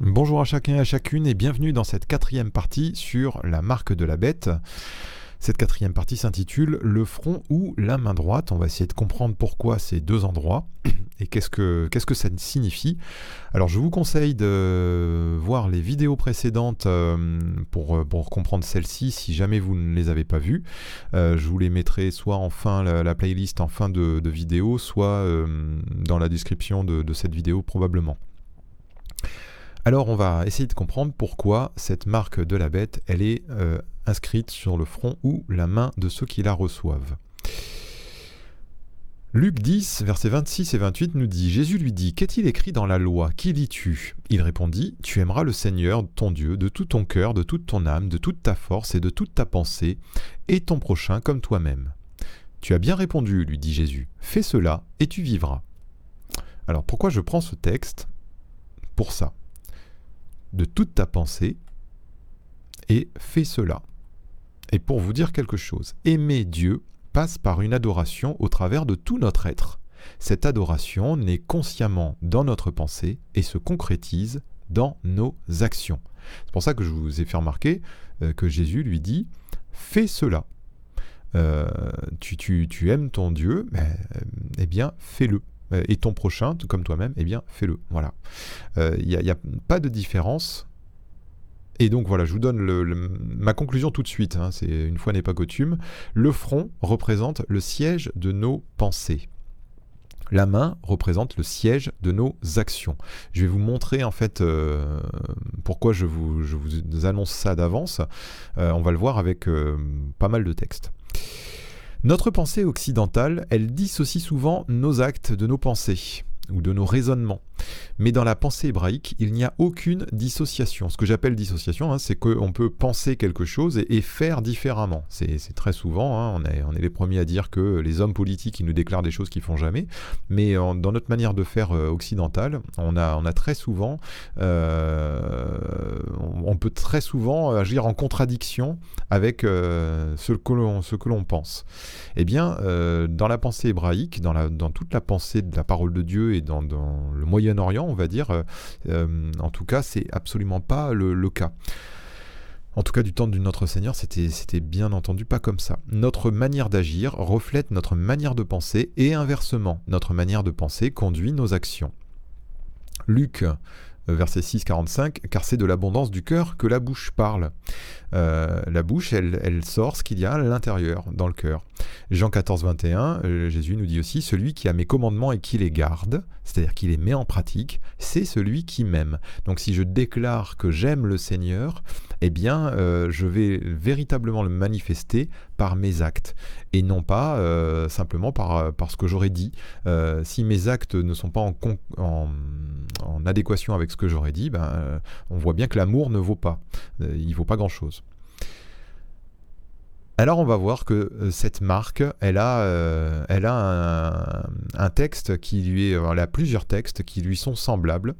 Bonjour à chacun et à chacune et bienvenue dans cette quatrième partie sur la marque de la bête. Cette quatrième partie s'intitule Le front ou la main droite. On va essayer de comprendre pourquoi ces deux endroits et qu'est-ce que, ça signifie. Alors je vous conseille de voir les vidéos précédentes euh, pour, pour comprendre celle-ci si jamais vous ne les avez pas vues. Euh, je vous les mettrai soit en fin, la, playlist en fin de, vidéo, soit euh, dans la description de, de cette vidéo probablement. Alors on va essayer de comprendre pourquoi cette marque de la bête, elle est euh, inscrite sur le front ou la main de ceux qui la reçoivent. Luc 10, versets 26 et 28 nous dit Jésus lui dit Qu'est-il écrit dans la loi? Qui lis-tu? Il répondit Tu aimeras le Seigneur, ton Dieu, de tout ton cœur, de toute ton âme, de toute ta force et de toute ta pensée, et ton prochain comme toi-même. Tu as bien répondu, lui dit Jésus. Fais cela et tu vivras. Alors pourquoi je prends ce texte Pour ça? De toute ta pensée et fais cela. Et pour vous dire quelque chose, aimer Dieu passe par une adoration au travers de tout notre être. Cette adoration naît consciemment dans notre pensée et se concrétise dans nos actions. C'est pour ça que je vous ai fait remarquer euh, que Jésus lui dit Fais cela. Euh, tu, tu, aimes ton Dieu, eh bien fais-le. Euh, et ton prochain, comme toi-même, eh bien, fais-le. Voilà. Il euh, n'y a, pas de différence. Et donc voilà, je vous donne ma conclusion tout de suite. Hein, c'est une fois n'est pas coutume. Le front représente le siège de nos pensées. La main représente le siège de nos actions. Je vais vous montrer en fait euh, pourquoi je vous, je vous, annonce ça d'avance. on va le voir avec pas mal de textes. Notre pensée occidentale, elle dissocie souvent nos actes de nos pensées ou de nos raisonnements. Mais dans la pensée hébraïque, il n'y a aucune dissociation. Ce que j'appelle dissociation, hein, c'est qu'on peut penser quelque chose et, faire différemment. C'est très souvent, hein, on, est, les premiers à dire que les hommes politiques, ils nous déclarent des choses qu'ils font jamais. Mais dans notre manière de faire euh, occidentale, on a, très souvent, euh, on, peut très souvent agir en contradiction avec euh, ce que l'on pense. Eh bien, dans la pensée hébraïque, dans, toute la pensée de la parole de Dieu et dans le moyen orient on va dire. Euh, euh, en tout cas, c'est absolument pas le, cas. En tout cas, du temps de notre Seigneur, c'était bien entendu pas comme ça. Notre manière d'agir reflète notre manière de penser et inversement, notre manière de penser conduit nos actions. Luc euh, verset 6, 45, car c'est de l'abondance du cœur que la bouche parle. Euh, la bouche, elle, sort ce qu'il y a à l'intérieur, dans le cœur. Jean 14, 21, euh, Jésus nous dit aussi, celui qui a mes commandements et qui les garde, c'est-à-dire qui les met en pratique, c'est celui qui m'aime. Donc si je déclare que j'aime le Seigneur, eh bien, je vais véritablement le manifester par mes actes et non pas simplement par, ce que j'aurais dit. si mes actes ne sont pas en, en, adéquation avec ce que j'aurais dit, ben, euh, on voit bien que l'amour ne vaut pas. Euh, il vaut pas grand-chose. Alors on va voir que euh, cette marque, elle a, elle a un, texte qui lui est, elle a plusieurs textes qui lui sont semblables,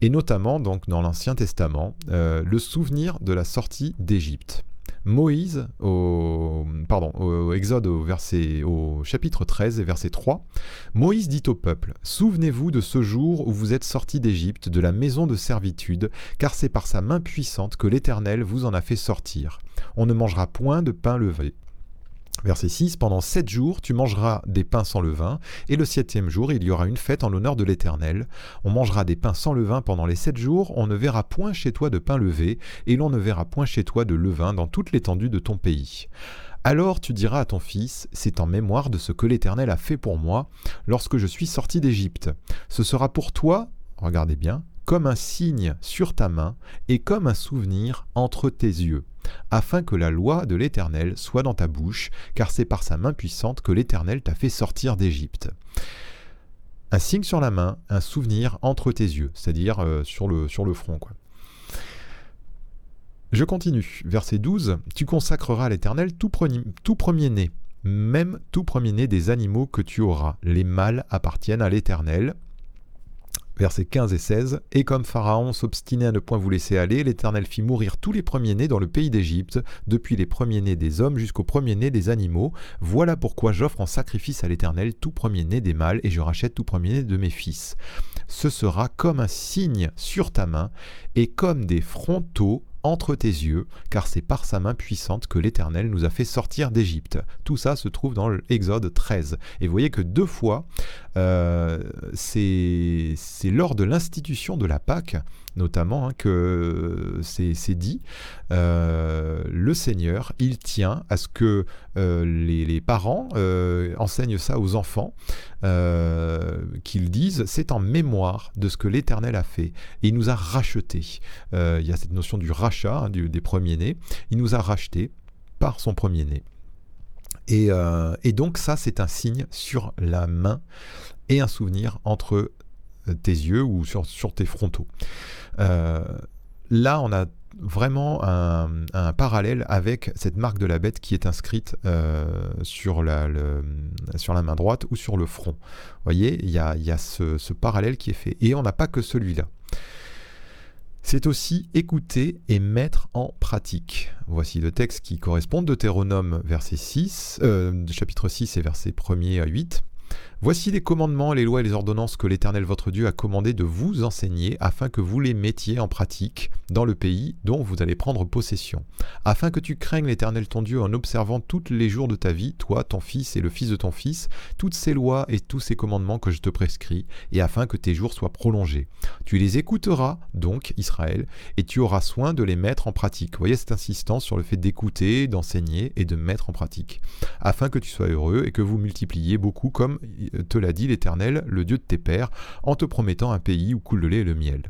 et notamment donc dans l'Ancien Testament, le souvenir de la sortie d'Égypte. Moïse, au, pardon, au Exode au, verset, au chapitre 13 et verset 3, Moïse dit au peuple, Souvenez-vous de ce jour où vous êtes sortis d'Égypte, de la maison de servitude, car c'est par sa main puissante que l'Éternel vous en a fait sortir. On ne mangera point de pain levé, Verset 6, Pendant sept jours, tu mangeras des pains sans levain, et le septième jour, il y aura une fête en l'honneur de l'Éternel. On mangera des pains sans levain pendant les sept jours, on ne verra point chez toi de pain levé, et l'on ne verra point chez toi de levain dans toute l'étendue de ton pays. Alors tu diras à ton fils, c'est en mémoire de ce que l'Éternel a fait pour moi lorsque je suis sorti d'Égypte. Ce sera pour toi, regardez bien, comme un signe sur ta main et comme un souvenir entre tes yeux, afin que la loi de l'Éternel soit dans ta bouche, car c'est par sa main puissante que l'Éternel t'a fait sortir d'Égypte. Un signe sur la main, un souvenir entre tes yeux, c'est-à-dire euh, sur, le, front. Je continue. Verset 12. Tu consacreras à l'Éternel tout, tout premier-né, même tout premier-né des animaux que tu auras. Les mâles appartiennent à l'Éternel versets 15 et 16. Et comme Pharaon s'obstinait à ne point vous laisser aller, l'Éternel fit mourir tous les premiers-nés dans le pays d'Égypte, depuis les premiers-nés des hommes jusqu'aux premiers-nés des animaux. Voilà pourquoi j'offre en sacrifice à l'Éternel tout premier-né des mâles, et je rachète tout premier-né de mes fils. ce sera comme un signe sur ta main et comme des frontaux entre tes yeux, car c'est par sa main puissante que l'Éternel nous a fait sortir d'Égypte. Tout ça se trouve dans l'Exode 13. Et vous voyez que deux fois, euh, c'est lors de l'institution de la Pâque, notamment, hein, que c'est dit, euh, le Seigneur, il tient à ce que euh, les, parents enseignent ça aux enfants, qu'ils disent, c'est en mémoire de ce que l'Éternel a fait. Et il nous a rachetés. il y a cette notion du rachat, hein, des premiers-nés. Il nous a rachetés par son premier-né. Et, et, donc ça, c'est un signe sur la main et un souvenir entre tes yeux ou sur, sur tes frontaux. Euh, là, on a vraiment un, parallèle avec cette marque de la bête qui est inscrite euh, sur, la, sur la main droite ou sur le front. Vous voyez, il y a, y a ce, parallèle qui est fait. Et on n'a pas que celui-là. C'est aussi écouter et mettre en pratique. Voici le texte qui correspond de Deutéronome verset 6, euh, chapitre 6 et verset 1er à 8. Voici les commandements, les lois et les ordonnances que l'Éternel votre Dieu a commandé de vous enseigner afin que vous les mettiez en pratique dans le pays dont vous allez prendre possession, afin que tu craignes l'Éternel ton Dieu en observant tous les jours de ta vie, toi, ton fils et le fils de ton fils, toutes ces lois et tous ces commandements que je te prescris, et afin que tes jours soient prolongés. Tu les écouteras, donc, Israël, et tu auras soin de les mettre en pratique. Voyez cette insistance sur le fait d'écouter, d'enseigner et de mettre en pratique, afin que tu sois heureux et que vous multipliez beaucoup comme te l'a dit l'Éternel, le Dieu de tes pères, en te promettant un pays où coule le lait et le miel.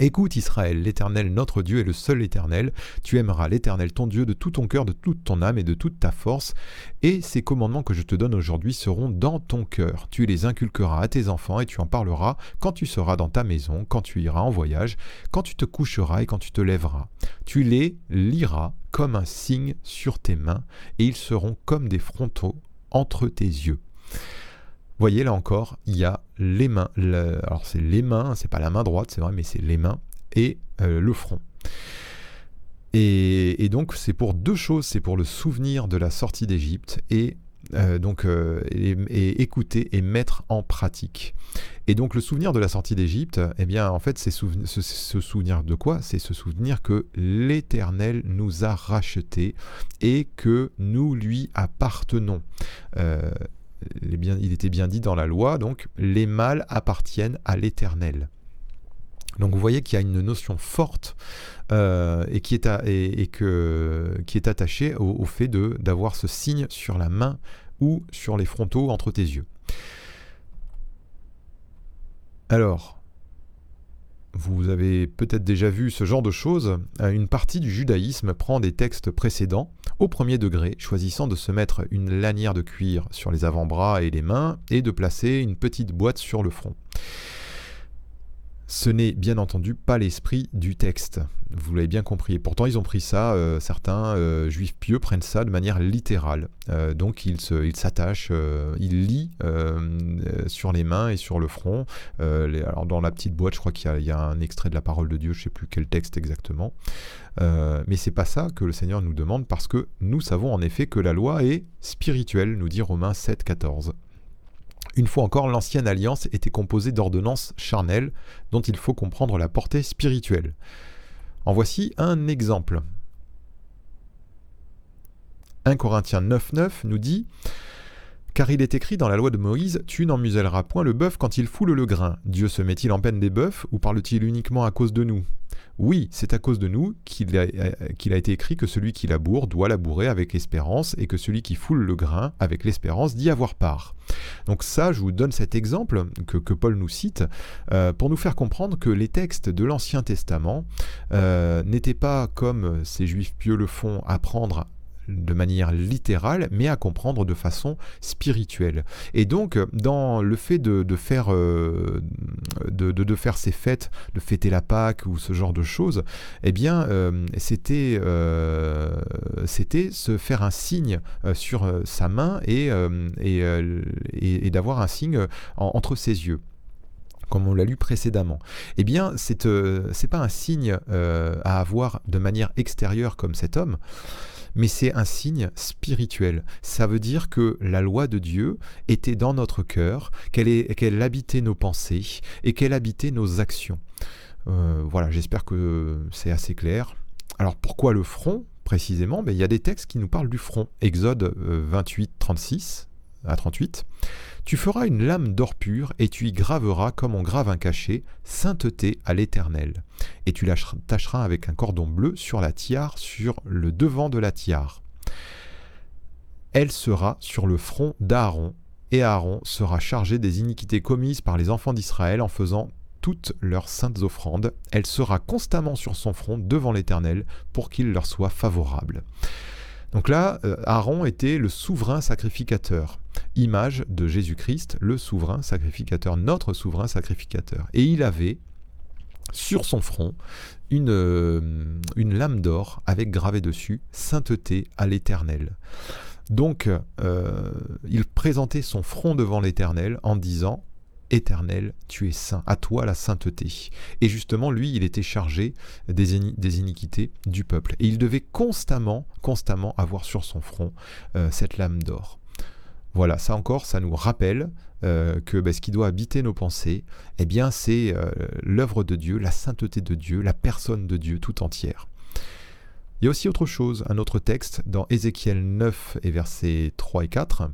Écoute Israël, l'Éternel notre Dieu est le seul Éternel. Tu aimeras l'Éternel ton Dieu de tout ton cœur, de toute ton âme et de toute ta force. Et ces commandements que je te donne aujourd'hui seront dans ton cœur. Tu les inculqueras à tes enfants et tu en parleras quand tu seras dans ta maison, quand tu iras en voyage, quand tu te coucheras et quand tu te lèveras. Tu les liras comme un signe sur tes mains et ils seront comme des frontaux entre tes yeux voyez là encore, il y a les mains. alors c'est les mains, c'est pas la main droite, c'est vrai, mais c'est les mains et euh, le front. Et, donc c'est pour deux choses, c'est pour le souvenir de la sortie d'Égypte et euh, donc euh, écouter et mettre en pratique. Et donc le souvenir de la sortie d'Égypte, eh bien en fait c'est ce, souvenir de quoi? C'est ce souvenir que l'Éternel nous a rachetés et que nous lui appartenons il était bien dit dans la loi, donc les mâles appartiennent à l'Éternel. Donc vous voyez qu'il y a une notion forte euh, et, qui est attachée au, au fait d'avoir ce signe sur la main ou sur les frontaux entre tes yeux. Alors, vous avez peut-être déjà vu ce genre de choses. Euh, une partie du judaïsme prend des textes précédents au premier degré, choisissant de se mettre une lanière de cuir sur les avant-bras et les mains et de placer une petite boîte sur le front. Ce n'est bien entendu pas l'esprit du texte, vous l'avez bien compris. Pourtant, ils ont pris ça, euh, certains euh, juifs pieux prennent ça de manière littérale. Euh, donc, ils s'attachent, ils, lient sur les mains et sur le front. alors, dans la petite boîte, je crois qu'il y, y, a un extrait de la parole de Dieu, je ne sais plus quel texte exactement. mais c'est pas ça que le Seigneur nous demande parce que nous savons en effet que la loi est spirituelle, nous dit Romains 7, 14. Une fois encore, l'ancienne alliance était composée d'ordonnances charnelles dont il faut comprendre la portée spirituelle. En voici un exemple. 1 Corinthiens 9.9 nous dit car il est écrit dans la loi de Moïse, Tu n'en muselleras point le bœuf quand il foule le grain. Dieu se met-il en peine des bœufs ou parle-t-il uniquement à cause de nous? Oui, c'est à cause de nous qu'il a, été écrit que celui qui laboure doit labourer avec l'espérance et que celui qui foule le grain avec l'espérance d'y avoir part. Donc ça, je vous donne cet exemple que, Paul nous cite euh, pour nous faire comprendre que les textes de l'Ancien Testament euh, n'étaient pas comme ces juifs pieux le font apprendre de manière littérale, mais à comprendre de façon spirituelle. Et donc, dans le fait de, faire, euh, de, faire ces fêtes, de fêter la Pâque ou ce genre de choses, eh bien, euh, c'était, euh, c'était se faire un signe sur sa main et, et, d'avoir un signe entre ses yeux comme on l'a lu précédemment, eh bien, c'est n'est pas un signe à avoir de manière extérieure comme cet homme, mais c'est un signe spirituel. Ça veut dire que la loi de Dieu était dans notre cœur, qu'elle habitait nos pensées et qu'elle habitait nos actions. Euh, voilà, j'espère que c'est assez clair. Alors pourquoi le front précisément? Ben, Il y a des textes qui nous parlent du front. Exode 28, euh, 36 à 38. Tu feras une lame d'or pur et tu y graveras comme on grave un cachet, sainteté à l'Éternel. Et tu l'attacheras avec un cordon bleu sur la tiare, sur le devant de la tiare. Elle sera sur le front d'Aaron, et Aaron sera chargé des iniquités commises par les enfants d'Israël en faisant toutes leurs saintes offrandes. Elle sera constamment sur son front devant l'Éternel pour qu'il leur soit favorable. Donc là, euh, Aaron était le souverain sacrificateur, image de Jésus-Christ, le souverain sacrificateur, notre souverain sacrificateur. Et il avait sur son front une, euh, lame d'or avec gravé dessus sainteté à l'Éternel. Donc, euh, il présentait son front devant l'Éternel en disant Éternel, tu es saint, à toi la sainteté. Et justement, lui, il était chargé des, iniquités du peuple. Et il devait constamment, constamment avoir sur son front euh, cette lame d'or. Voilà, ça encore, ça nous rappelle euh, que ben, ce qui doit habiter nos pensées, eh bien, c'est euh, l'œuvre de Dieu, la sainteté de Dieu, la personne de Dieu tout entière. Il y a aussi autre chose, un autre texte dans Ézéchiel 9 et versets 3 et 4.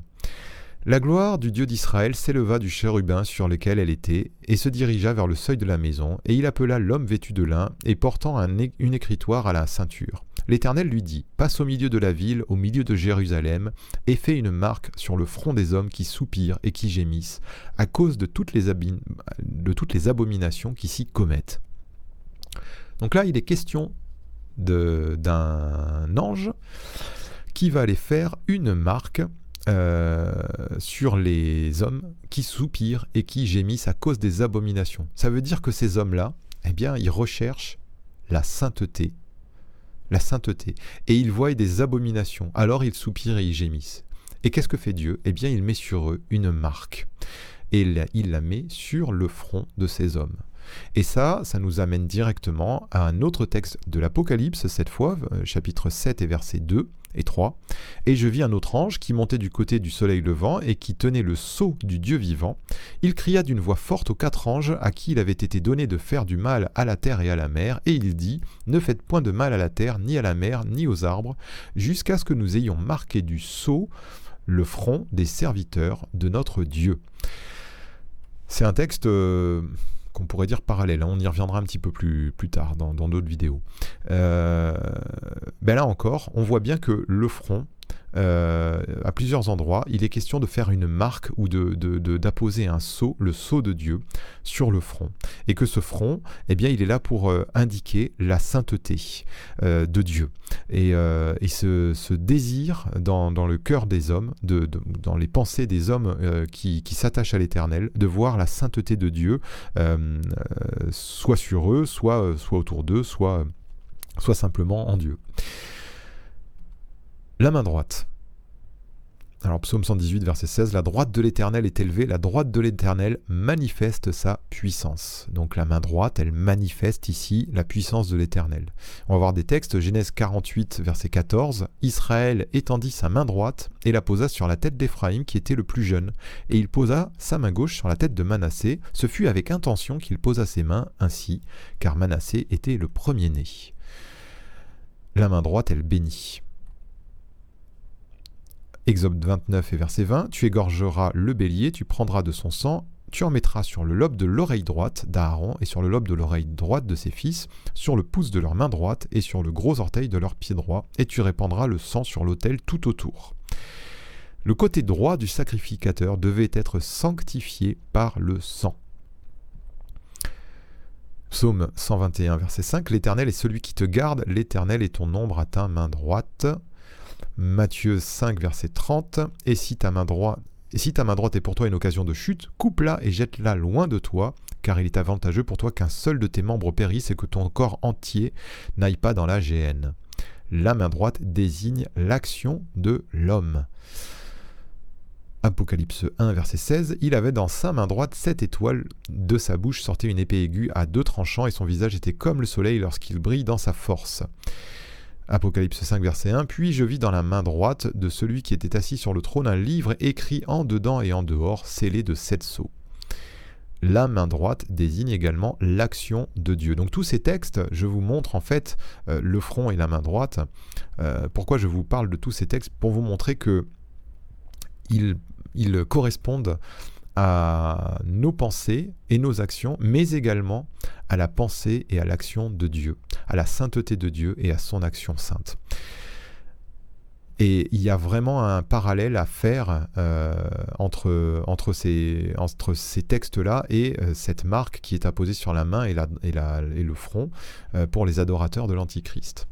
La gloire du Dieu d'Israël s'éleva du chérubin sur lequel elle était, et se dirigea vers le seuil de la maison, et il appela l'homme vêtu de lin, et portant une écritoire à la ceinture. L'Éternel lui dit, Passe au milieu de la ville, au milieu de Jérusalem, et fais une marque sur le front des hommes qui soupirent et qui gémissent, à cause de toutes les, de toutes les abominations qui s'y commettent. Donc là, il est question d'un ange qui va aller faire une marque euh, sur les hommes qui soupirent et qui gémissent à cause des abominations. Ça veut dire que ces hommes-là, eh bien, ils recherchent la sainteté, la sainteté, et ils voient des abominations. Alors ils soupirent et ils gémissent. Et qu'est-ce que fait Dieu? Eh bien, il met sur eux une marque, et il la met sur le front de ces hommes. Et ça, ça nous amène directement à un autre texte de l'Apocalypse, cette fois, euh, chapitre 7 et verset 2 et 3. Et je vis un autre ange qui montait du côté du soleil levant et qui tenait le sceau du Dieu vivant. Il cria d'une voix forte aux quatre anges à qui il avait été donné de faire du mal à la terre et à la mer, et il dit, Ne faites point de mal à la terre, ni à la mer, ni aux arbres, jusqu'à ce que nous ayons marqué du sceau le front des serviteurs de notre Dieu. C'est un texte... Euh, qu'on pourrait dire parallèle. Hein. On y reviendra un petit peu plus, plus tard dans d'autres vidéos. Euh, ben là encore, on voit bien que le front, euh, à plusieurs endroits, il est question de faire une marque ou d'apposer de, un sceau, le sceau de Dieu, sur le front. Et que ce front, eh bien, il est là pour euh, indiquer la sainteté euh, de Dieu. Et, ce, désir dans, le cœur des hommes, dans les pensées des hommes qui, s'attachent à l'éternel, de voir la sainteté de Dieu, soit sur eux, soit, autour d'eux, soit simplement en Dieu. La main droite. Alors psaume 118 verset 16, la droite de l'Éternel est élevée, la droite de l'Éternel manifeste sa puissance. Donc la main droite, elle manifeste ici la puissance de l'Éternel. On va voir des textes, Genèse 48 verset 14, Israël étendit sa main droite et la posa sur la tête d'Éphraïm qui était le plus jeune, et il posa sa main gauche sur la tête de Manassé, ce fut avec intention qu'il posa ses mains ainsi, car Manassé était le premier-né. La main droite, elle bénit. Exode 29 et verset 20, Tu égorgeras le bélier, tu prendras de son sang, tu en mettras sur le lobe de l'oreille droite d'Aaron et sur le lobe de l'oreille droite de ses fils, sur le pouce de leur main droite et sur le gros orteil de leur pied droit, et tu répandras le sang sur l'autel tout autour. Le côté droit du sacrificateur devait être sanctifié par le sang. Psaume 121, verset 5 L'Éternel est celui qui te garde, l'Éternel est ton ombre à ta main droite. Matthieu 5, verset 30. Et si ta main droite et si ta main droite est pour toi une occasion de chute, coupe-la et jette-la loin de toi, car il est avantageux pour toi qu'un seul de tes membres périsse et que ton corps entier n'aille pas dans la géhenne. La main droite désigne l'action de l'homme. Apocalypse 1, verset 16, il avait dans sa main droite sept étoiles, de sa bouche sortait une épée aiguë à deux tranchants, et son visage était comme le soleil lorsqu'il brille dans sa force. Apocalypse 5, verset 1. Puis je vis dans la main droite de celui qui était assis sur le trône un livre écrit en dedans et en dehors, scellé de sept sceaux. La main droite désigne également l'action de Dieu. Donc tous ces textes, je vous montre en fait euh, le front et la main droite. Euh, pourquoi je vous parle de tous ces textes? Pour vous montrer que ils, ils correspondent à nos pensées et nos actions, mais également à la pensée et à l'action de Dieu, à la sainteté de Dieu et à son action sainte. Et il y a vraiment un parallèle à faire euh, entre, ces, textes-là et euh, cette marque qui est apposée sur la main et le front euh, pour les adorateurs de l'Antichrist.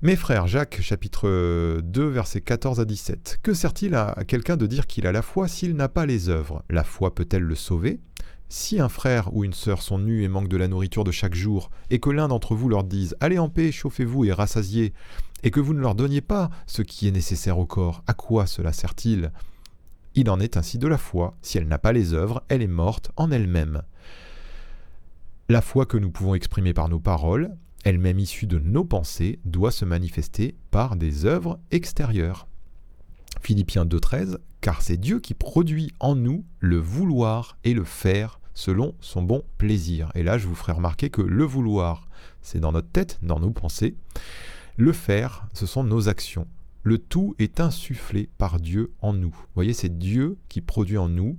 Mes frères, Jacques chapitre 2 versets 14 à 17. Que sert-il à quelqu'un de dire qu'il a la foi s'il n'a pas les œuvres? La foi peut-elle le sauver? Si un frère ou une sœur sont nus et manquent de la nourriture de chaque jour, et que l'un d'entre vous leur dise Allez en paix, chauffez-vous et rassasiez, et que vous ne leur donniez pas ce qui est nécessaire au corps, à quoi cela sert-il? Il en est ainsi de la foi. Si elle n'a pas les œuvres, elle est morte en elle-même. La foi que nous pouvons exprimer par nos paroles, elle-même issue de nos pensées, doit se manifester par des œuvres extérieures. Philippiens 2.13, car c'est Dieu qui produit en nous le vouloir et le faire selon son bon plaisir. Et là, je vous ferai remarquer que le vouloir, c'est dans notre tête, dans nos pensées. Le faire, ce sont nos actions. Le tout est insufflé par Dieu en nous. Vous voyez, c'est Dieu qui produit en nous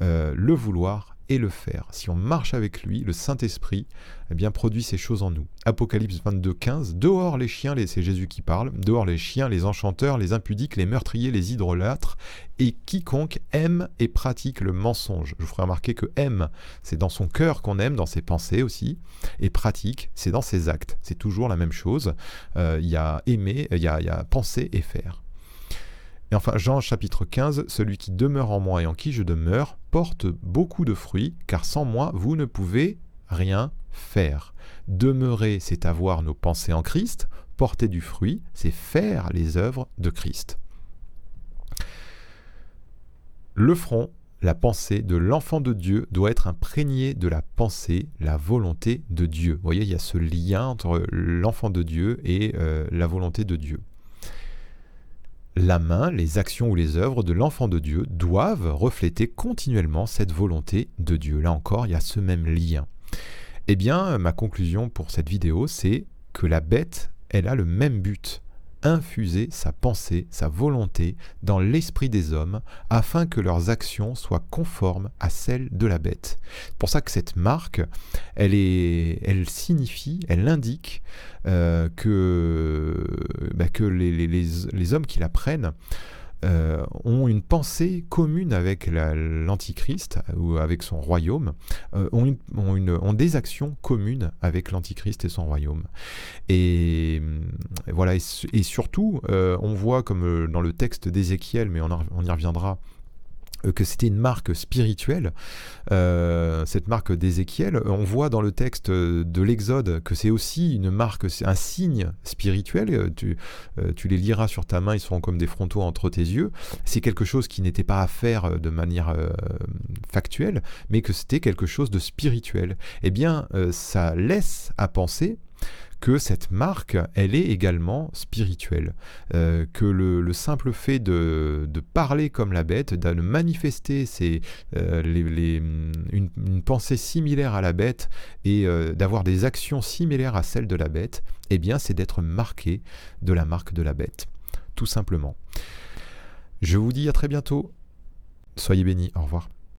euh, le vouloir le faire. Si on marche avec lui, le Saint-Esprit eh bien, produit ces choses en nous. Apocalypse 22, 15. Dehors les chiens, c'est Jésus qui parle, dehors les chiens, les enchanteurs, les impudiques, les meurtriers, les hydrolâtres, et quiconque aime et pratique le mensonge. Je vous ferai remarquer que aime, c'est dans son cœur qu'on aime, dans ses pensées aussi, et pratique, c'est dans ses actes. C'est toujours la même chose. Euh, il y a aimer, il y a, y a penser et faire. Et enfin, Jean chapitre 15, celui qui demeure en moi et en qui je demeure porte beaucoup de fruits, car sans moi, vous ne pouvez rien faire. Demeurer, c'est avoir nos pensées en Christ, porter du fruit, c'est faire les œuvres de Christ. Le front, la pensée de l'enfant de Dieu doit être imprégné de la pensée, la volonté de Dieu. Vous voyez, il y a ce lien entre l'enfant de Dieu et euh, la volonté de Dieu la main, les actions ou les œuvres de l'enfant de Dieu doivent refléter continuellement cette volonté de Dieu. Là encore, il y a ce même lien. Eh bien, ma conclusion pour cette vidéo, c'est que la bête, elle a le même but infuser sa pensée, sa volonté dans l'esprit des hommes afin que leurs actions soient conformes à celles de la bête. C'est pour ça que cette marque, elle, est, elle signifie, elle indique euh, que, bah, les, les, hommes qui la prennent euh, ont une pensée commune avec l'Antichrist ou avec son royaume, euh, ont, ont, des actions communes avec l'Antichrist et son royaume. Et voilà, et, surtout, euh, on voit comme dans le texte d'Ézéchiel, mais on y reviendra euh, que c'était une marque spirituelle, euh, cette marque d'Ézéchiel. On voit dans le texte de l'Exode que c'est aussi une marque, un signe spirituel. Tu, euh, tu, les liras sur ta main, ils seront comme des frontaux entre tes yeux. C'est quelque chose qui n'était pas à faire de manière factuelle, mais que c'était quelque chose de spirituel. Eh bien, ça laisse à penser que cette marque, elle est également spirituelle. Euh, que le, simple fait de, parler comme la bête, de manifester euh, une, pensée similaire à la bête et euh, d'avoir des actions similaires à celles de la bête, eh bien c'est d'être marqué de la marque de la bête. Tout simplement. Je vous dis à très bientôt. Soyez bénis. Au revoir.